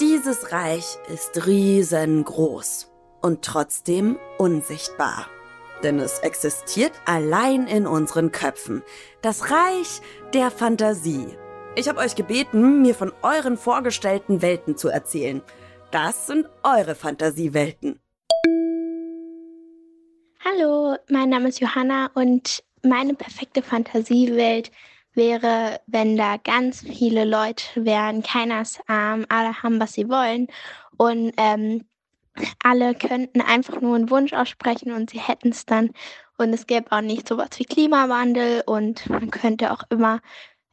dieses Reich ist riesengroß und trotzdem unsichtbar. Denn es existiert allein in unseren Köpfen. Das Reich der Fantasie. Ich habe euch gebeten, mir von euren vorgestellten Welten zu erzählen. Das sind eure Fantasiewelten. Hallo, mein Name ist Johanna und meine perfekte Fantasiewelt wäre, wenn da ganz viele Leute wären, keiner ist arm, alle haben, was sie wollen. Und ähm, alle könnten einfach nur einen Wunsch aussprechen und sie hätten es dann. Und es gäbe auch nicht sowas wie Klimawandel und man könnte auch immer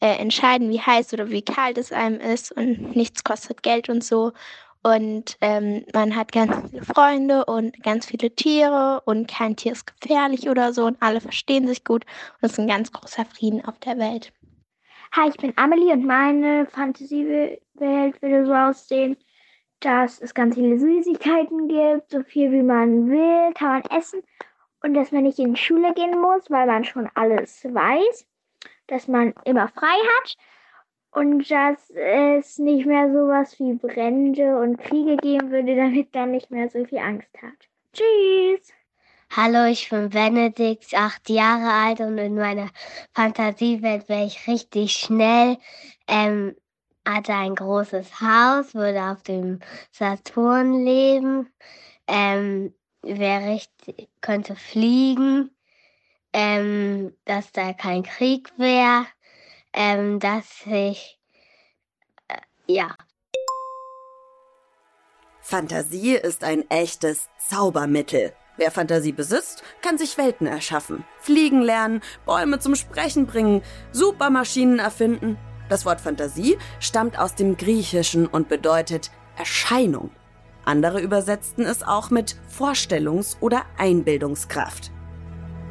äh, entscheiden, wie heiß oder wie kalt es einem ist und nichts kostet Geld und so und ähm, man hat ganz viele Freunde und ganz viele Tiere und kein Tier ist gefährlich oder so und alle verstehen sich gut. Und es ist ein ganz großer Frieden auf der Welt. Hi, ich bin Amelie und meine Fantasiewelt würde so aussehen, dass es ganz viele Süßigkeiten gibt, so viel wie man will, kann man essen. Und dass man nicht in die Schule gehen muss, weil man schon alles weiß, dass man immer frei hat und dass es nicht mehr sowas wie Brände und Kriege geben würde, damit man nicht mehr so viel Angst hat. Tschüss! Hallo, ich bin Benedikt, acht Jahre alt und in meiner Fantasiewelt wäre ich richtig schnell. Ähm, hatte ein großes Haus, würde auf dem Saturn leben, ähm, wäre richtig, könnte fliegen, ähm, dass da kein Krieg wäre ähm, dass ich, äh, ja. Fantasie ist ein echtes Zaubermittel. Wer Fantasie besitzt, kann sich Welten erschaffen, fliegen lernen, Bäume zum Sprechen bringen, Supermaschinen erfinden. Das Wort Fantasie stammt aus dem Griechischen und bedeutet Erscheinung. Andere übersetzten es auch mit Vorstellungs- oder Einbildungskraft.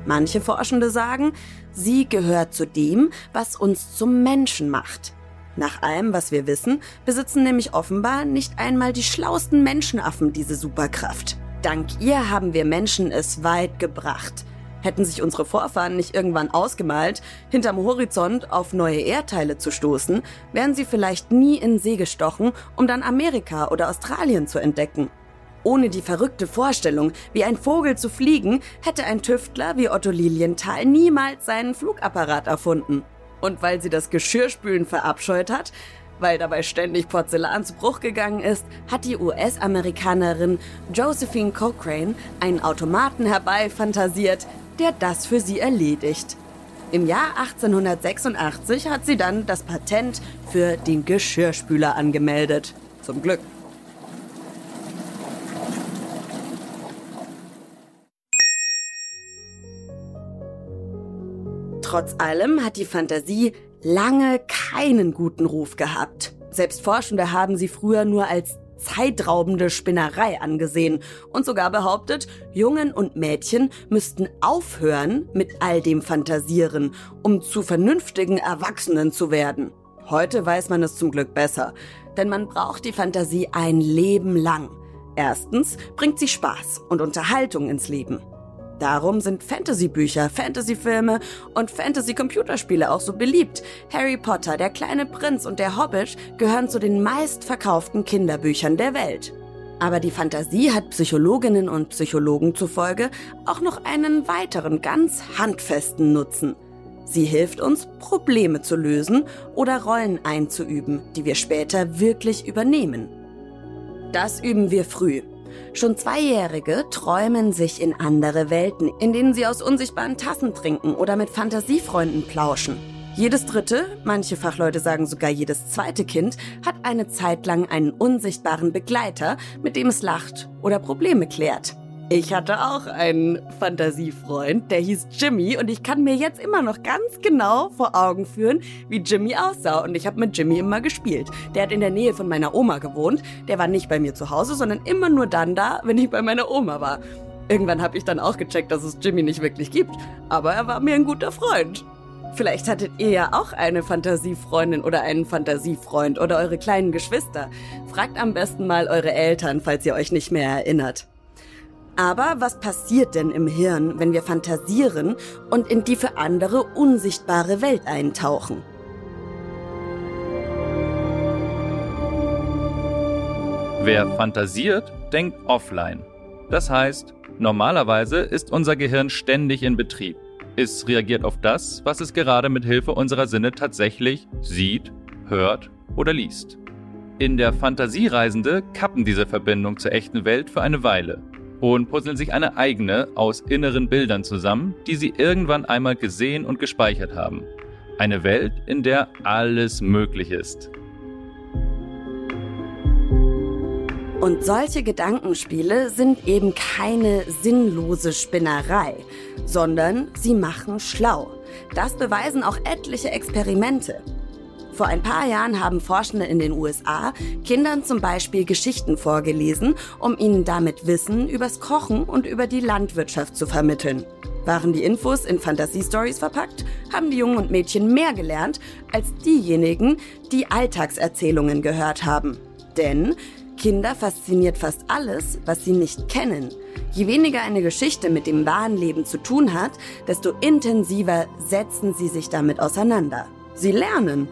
Manche Forschende sagen, sie gehört zu dem, was uns zum Menschen macht. Nach allem, was wir wissen, besitzen nämlich offenbar nicht einmal die schlausten Menschenaffen diese Superkraft. Dank ihr haben wir Menschen es weit gebracht. Hätten sich unsere Vorfahren nicht irgendwann ausgemalt, hinterm Horizont auf neue Erdteile zu stoßen, wären sie vielleicht nie in See gestochen, um dann Amerika oder Australien zu entdecken. Ohne die verrückte Vorstellung, wie ein Vogel zu fliegen, hätte ein Tüftler wie Otto Lilienthal niemals seinen Flugapparat erfunden. Und weil sie das Geschirrspülen verabscheut hat, weil dabei ständig Porzellan zu Bruch gegangen ist, hat die US-Amerikanerin Josephine Cochrane einen Automaten herbeifantasiert, der das für sie erledigt. Im Jahr 1886 hat sie dann das Patent für den Geschirrspüler angemeldet. Zum Glück. Trotz allem hat die Fantasie lange keinen guten Ruf gehabt. Selbst Forschende haben sie früher nur als zeitraubende Spinnerei angesehen und sogar behauptet, Jungen und Mädchen müssten aufhören mit all dem Fantasieren, um zu vernünftigen Erwachsenen zu werden. Heute weiß man es zum Glück besser, denn man braucht die Fantasie ein Leben lang. Erstens bringt sie Spaß und Unterhaltung ins Leben. Darum sind Fantasy-Bücher, Fantasy-Filme und Fantasy-Computerspiele auch so beliebt. Harry Potter, der kleine Prinz und der Hobbit gehören zu den meistverkauften Kinderbüchern der Welt. Aber die Fantasie hat Psychologinnen und Psychologen zufolge auch noch einen weiteren, ganz handfesten Nutzen. Sie hilft uns, Probleme zu lösen oder Rollen einzuüben, die wir später wirklich übernehmen. Das üben wir früh. Schon Zweijährige träumen sich in andere Welten, in denen sie aus unsichtbaren Tassen trinken oder mit Fantasiefreunden plauschen. Jedes dritte, manche Fachleute sagen sogar jedes zweite Kind, hat eine Zeit lang einen unsichtbaren Begleiter, mit dem es lacht oder Probleme klärt. Ich hatte auch einen Fantasiefreund, der hieß Jimmy und ich kann mir jetzt immer noch ganz genau vor Augen führen, wie Jimmy aussah und ich habe mit Jimmy immer gespielt. Der hat in der Nähe von meiner Oma gewohnt, der war nicht bei mir zu Hause, sondern immer nur dann da, wenn ich bei meiner Oma war. Irgendwann habe ich dann auch gecheckt, dass es Jimmy nicht wirklich gibt, aber er war mir ein guter Freund. Vielleicht hattet ihr ja auch eine Fantasiefreundin oder einen Fantasiefreund oder eure kleinen Geschwister. Fragt am besten mal eure Eltern, falls ihr euch nicht mehr erinnert. Aber was passiert denn im Hirn, wenn wir fantasieren und in die für andere unsichtbare Welt eintauchen? Wer fantasiert, denkt offline. Das heißt, normalerweise ist unser Gehirn ständig in Betrieb. Es reagiert auf das, was es gerade mit Hilfe unserer Sinne tatsächlich sieht, hört oder liest. In der Fantasiereisende kappen diese Verbindung zur echten Welt für eine Weile und puzzeln sich eine eigene aus inneren Bildern zusammen, die sie irgendwann einmal gesehen und gespeichert haben. Eine Welt, in der alles möglich ist. Und solche Gedankenspiele sind eben keine sinnlose Spinnerei, sondern sie machen schlau. Das beweisen auch etliche Experimente. Vor ein paar Jahren haben Forschende in den USA Kindern zum Beispiel Geschichten vorgelesen, um ihnen damit Wissen übers Kochen und über die Landwirtschaft zu vermitteln. Waren die Infos in Fantasiestories verpackt, haben die Jungen und Mädchen mehr gelernt als diejenigen, die Alltagserzählungen gehört haben. Denn Kinder fasziniert fast alles, was sie nicht kennen. Je weniger eine Geschichte mit dem wahren Leben zu tun hat, desto intensiver setzen sie sich damit auseinander. Sie lernen.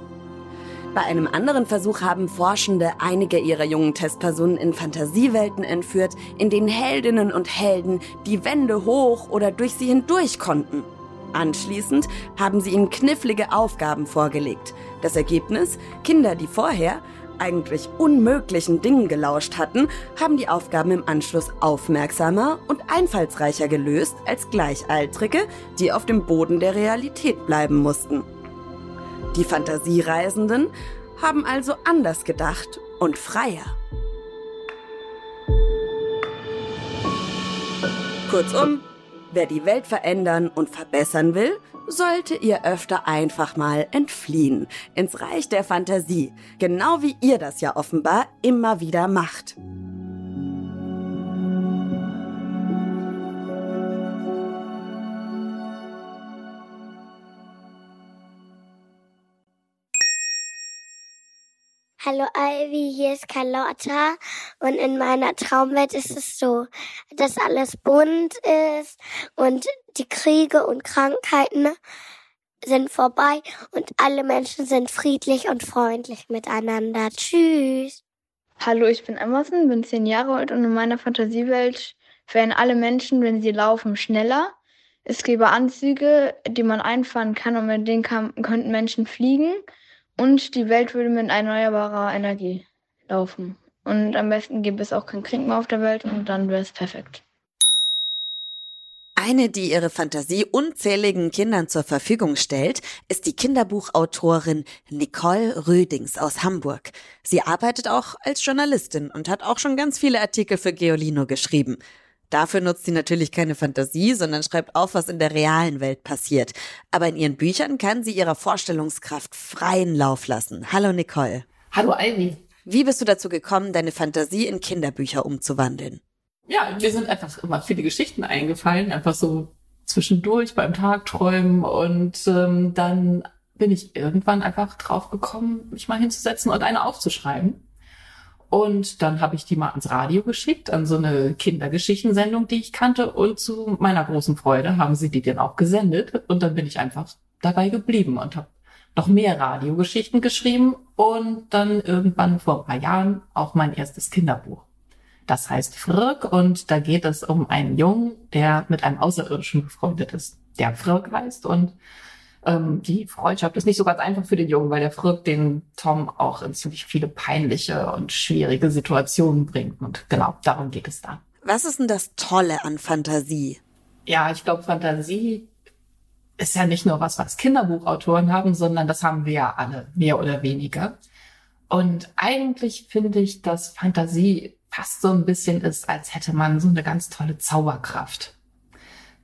Bei einem anderen Versuch haben Forschende einige ihrer jungen Testpersonen in Fantasiewelten entführt, in denen Heldinnen und Helden die Wände hoch oder durch sie hindurch konnten. Anschließend haben sie ihnen knifflige Aufgaben vorgelegt. Das Ergebnis? Kinder, die vorher eigentlich unmöglichen Dingen gelauscht hatten, haben die Aufgaben im Anschluss aufmerksamer und einfallsreicher gelöst als Gleichaltrige, die auf dem Boden der Realität bleiben mussten. Die Fantasiereisenden haben also anders gedacht und freier. Kurzum, wer die Welt verändern und verbessern will, sollte ihr öfter einfach mal entfliehen ins Reich der Fantasie, genau wie ihr das ja offenbar immer wieder macht. Hallo Ivy, hier ist Carlotta und in meiner Traumwelt ist es so, dass alles bunt ist und die Kriege und Krankheiten sind vorbei und alle Menschen sind friedlich und freundlich miteinander. Tschüss. Hallo, ich bin Emerson, bin zehn Jahre alt und in meiner Fantasiewelt werden alle Menschen, wenn sie laufen, schneller. Es gäbe Anzüge, die man einfahren kann und mit denen kann, könnten Menschen fliegen. Und die Welt würde mit erneuerbarer Energie laufen. Und am besten gäbe es auch keinen Krieg mehr auf der Welt und dann wäre es perfekt. Eine, die ihre Fantasie unzähligen Kindern zur Verfügung stellt, ist die Kinderbuchautorin Nicole Rödings aus Hamburg. Sie arbeitet auch als Journalistin und hat auch schon ganz viele Artikel für Geolino geschrieben. Dafür nutzt sie natürlich keine Fantasie, sondern schreibt auf, was in der realen Welt passiert. Aber in ihren Büchern kann sie ihrer Vorstellungskraft freien Lauf lassen. Hallo Nicole. Hallo Ivy. Wie bist du dazu gekommen, deine Fantasie in Kinderbücher umzuwandeln? Ja, mir sind einfach immer viele Geschichten eingefallen, einfach so zwischendurch beim Tagträumen und ähm, dann bin ich irgendwann einfach drauf gekommen, mich mal hinzusetzen und eine aufzuschreiben. Und dann habe ich die mal ans Radio geschickt, an so eine Kindergeschichtensendung, die ich kannte. Und zu meiner großen Freude haben sie die dann auch gesendet. Und dann bin ich einfach dabei geblieben und habe noch mehr Radiogeschichten geschrieben und dann irgendwann vor ein paar Jahren auch mein erstes Kinderbuch. Das heißt Fröck und da geht es um einen Jungen, der mit einem Außerirdischen befreundet ist, der Fröck heißt und ähm, die Freundschaft ist nicht so ganz einfach für den Jungen, weil der Frick den Tom auch in ziemlich viele peinliche und schwierige Situationen bringt. Und genau, darum geht es da. Was ist denn das Tolle an Fantasie? Ja, ich glaube, Fantasie ist ja nicht nur was, was Kinderbuchautoren haben, sondern das haben wir ja alle, mehr oder weniger. Und eigentlich finde ich, dass Fantasie fast so ein bisschen ist, als hätte man so eine ganz tolle Zauberkraft.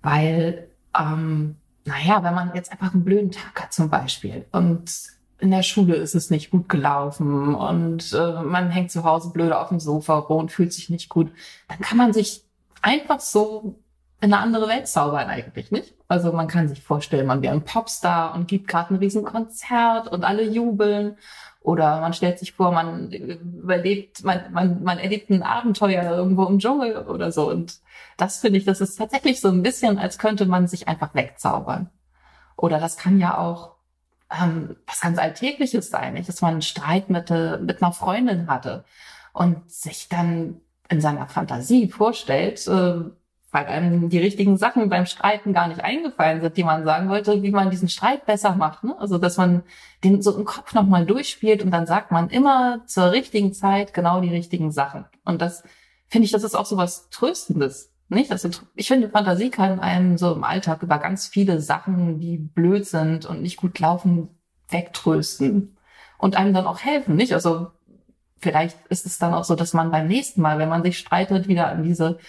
Weil, ähm, naja, wenn man jetzt einfach einen blöden Tag hat zum Beispiel und in der Schule ist es nicht gut gelaufen und äh, man hängt zu Hause blöde auf dem Sofa rum und fühlt sich nicht gut, dann kann man sich einfach so in eine andere Welt zaubern eigentlich, nicht? Also man kann sich vorstellen, man wäre ein Popstar und gibt gerade ein riesen Konzert und alle jubeln. Oder man stellt sich vor, man überlebt, man, man, man erlebt ein Abenteuer irgendwo im Dschungel oder so. Und das finde ich, das ist tatsächlich so ein bisschen, als könnte man sich einfach wegzaubern. Oder das kann ja auch ähm, was ganz Alltägliches sein, nicht? dass man einen Streit mit, äh, mit einer Freundin hatte und sich dann in seiner Fantasie vorstellt, äh, weil einem die richtigen Sachen beim Streiten gar nicht eingefallen sind, die man sagen wollte, wie man diesen Streit besser macht. Ne? Also dass man den so im Kopf nochmal durchspielt und dann sagt man immer zur richtigen Zeit genau die richtigen Sachen. Und das finde ich, das ist auch so was Tröstendes. Nicht? Also, ich finde, Fantasie kann einem so im Alltag über ganz viele Sachen, die blöd sind und nicht gut laufen, wegtrösten und einem dann auch helfen. Nicht? Also vielleicht ist es dann auch so, dass man beim nächsten Mal, wenn man sich streitet, wieder an diese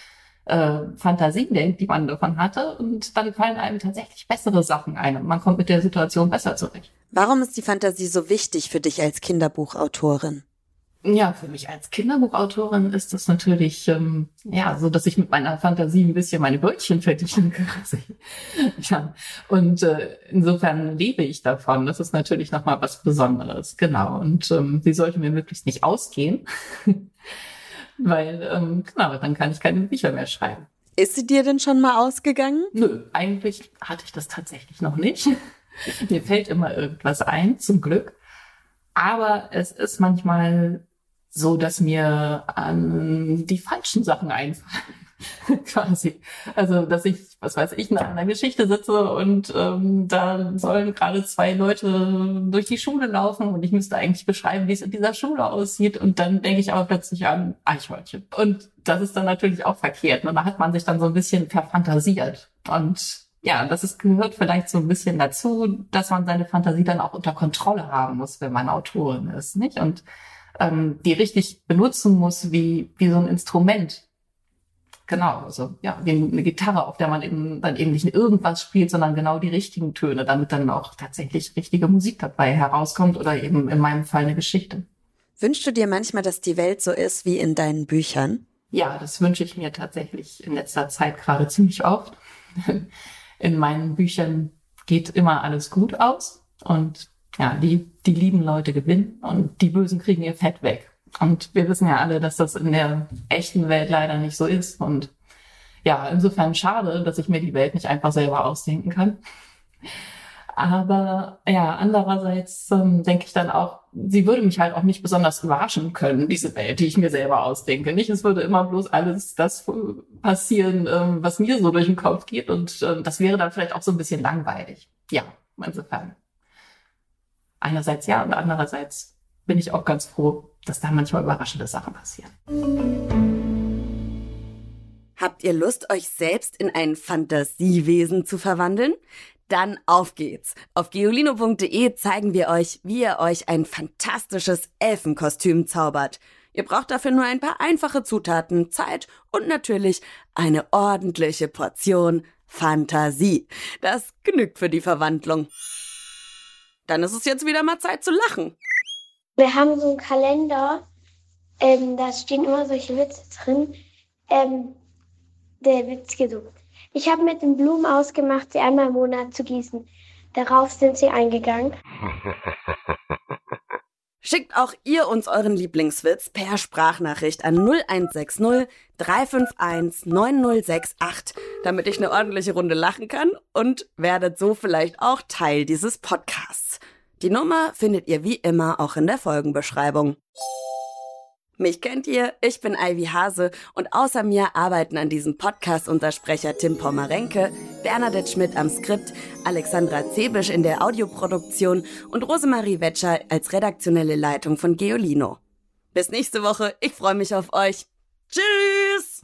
äh, Fantasien denkt, die man davon hatte. Und dann fallen einem tatsächlich bessere Sachen ein und man kommt mit der Situation besser zurecht. Warum ist die Fantasie so wichtig für dich als Kinderbuchautorin? Ja, für mich als Kinderbuchautorin ist das natürlich ähm, ja so, dass ich mit meiner Fantasie ein bisschen meine Brötchen verdienen kann. ja. Und äh, insofern lebe ich davon. Das ist natürlich nochmal was Besonderes. Genau. Und ähm, sie sollte mir möglichst nicht ausgehen. weil ähm, genau, dann kann ich keine Bücher mehr schreiben. Ist sie dir denn schon mal ausgegangen? Nö, eigentlich hatte ich das tatsächlich noch nicht. Mir fällt immer irgendwas ein, zum Glück. Aber es ist manchmal so, dass mir an die falschen Sachen einfallen. quasi. Also, dass ich, was weiß ich, nach einer Geschichte sitze und ähm, da sollen gerade zwei Leute durch die Schule laufen und ich müsste eigentlich beschreiben, wie es in dieser Schule aussieht und dann denke ich aber plötzlich an Eichhörnchen. Und das ist dann natürlich auch verkehrt. Und da hat man sich dann so ein bisschen verfantasiert. Und ja, das ist, gehört vielleicht so ein bisschen dazu, dass man seine Fantasie dann auch unter Kontrolle haben muss, wenn man Autorin ist, nicht? Und ähm, die richtig benutzen muss wie, wie so ein Instrument Genau, also ja, wie eine Gitarre, auf der man eben dann eben nicht irgendwas spielt, sondern genau die richtigen Töne, damit dann auch tatsächlich richtige Musik dabei herauskommt oder eben in meinem Fall eine Geschichte. Wünschst du dir manchmal, dass die Welt so ist wie in deinen Büchern? Ja, das wünsche ich mir tatsächlich in letzter Zeit gerade ziemlich oft. In meinen Büchern geht immer alles gut aus und ja, die, die lieben Leute gewinnen und die Bösen kriegen ihr Fett weg. Und wir wissen ja alle, dass das in der echten Welt leider nicht so ist. Und ja, insofern schade, dass ich mir die Welt nicht einfach selber ausdenken kann. Aber ja, andererseits ähm, denke ich dann auch, sie würde mich halt auch nicht besonders überraschen können, diese Welt, die ich mir selber ausdenke. Nicht, es würde immer bloß alles das passieren, ähm, was mir so durch den Kopf geht. Und ähm, das wäre dann vielleicht auch so ein bisschen langweilig. Ja, insofern. Einerseits ja und andererseits bin ich auch ganz froh, dass da manchmal überraschende Sachen passieren. Habt ihr Lust, euch selbst in ein Fantasiewesen zu verwandeln? Dann auf geht's. Auf geolino.de zeigen wir euch, wie ihr euch ein fantastisches Elfenkostüm zaubert. Ihr braucht dafür nur ein paar einfache Zutaten, Zeit und natürlich eine ordentliche Portion Fantasie. Das genügt für die Verwandlung. Dann ist es jetzt wieder mal Zeit zu lachen. Wir haben so einen Kalender, ähm, da stehen immer solche Witze drin. Ähm, der Witz geht so. Ich habe mit den Blumen ausgemacht, sie einmal im Monat zu gießen. Darauf sind sie eingegangen. Schickt auch ihr uns euren Lieblingswitz per Sprachnachricht an 0160 351 9068, damit ich eine ordentliche Runde lachen kann und werdet so vielleicht auch Teil dieses Podcasts. Die Nummer findet ihr wie immer auch in der Folgenbeschreibung. Mich kennt ihr, ich bin Ivy Hase und außer mir arbeiten an diesem Podcast unser Sprecher Tim Pommerenke, Bernadette Schmidt am Skript, Alexandra Zebisch in der Audioproduktion und Rosemarie Wetscher als redaktionelle Leitung von Geolino. Bis nächste Woche, ich freue mich auf euch. Tschüss!